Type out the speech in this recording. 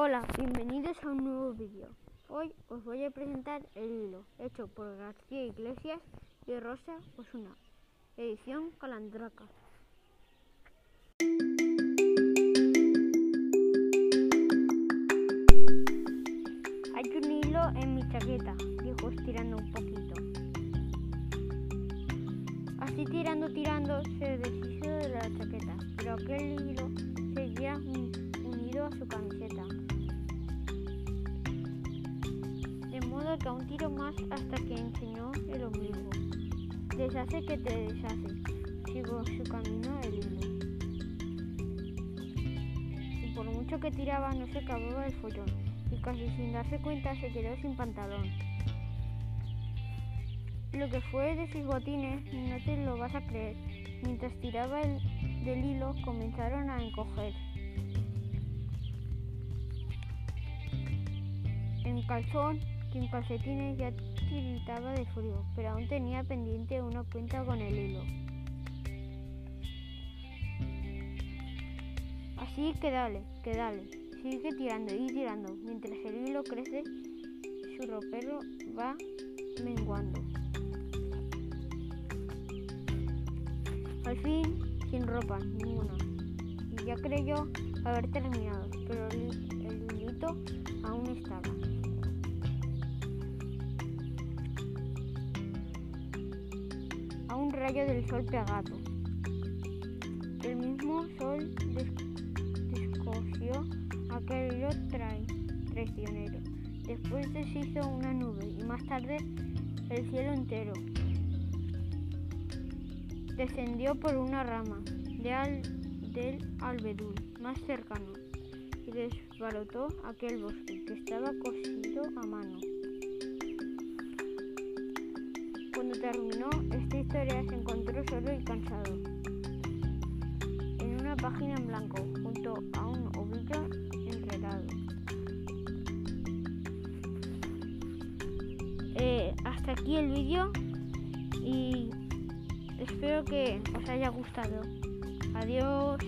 Hola, bienvenidos a un nuevo vídeo. Hoy os voy a presentar el hilo hecho por García Iglesias y Rosa Osuna, edición Calandraca. Hay un hilo en mi chaqueta, dijo estirando un poquito. Así tirando, tirando, se deshizo de la chaqueta, pero aquel hilo seguía unido a su camiseta. Un tiro más hasta que enseñó el ombligo. Deshace que te deshace, sigo su camino el hilo. Y por mucho que tiraba no se acababa el follón, y casi sin darse cuenta se quedó sin pantalón. Lo que fue de sus botines no te lo vas a creer. Mientras tiraba el, del hilo comenzaron a encoger. En calzón en calcetines ya tiritaba de frío, pero aún tenía pendiente una cuenta con el hilo. Así que dale, que dale, sigue tirando y tirando, mientras el hilo crece, su ropero va menguando. Al fin, sin ropa ninguna, y ya creyó haber terminado, pero el, el hilito aún estaba. Rayo del sol pegado. El mismo sol descosió aquel hilo traicionero. Después deshizo una nube y más tarde el cielo entero. Descendió por una rama de al, del albedul más cercano y desbarotó aquel bosque que estaba cosido a mano. Cuando terminó solo y cansado, en una página en blanco, junto a un ovillo enredado. Eh, hasta aquí el vídeo y espero que os haya gustado. Adiós.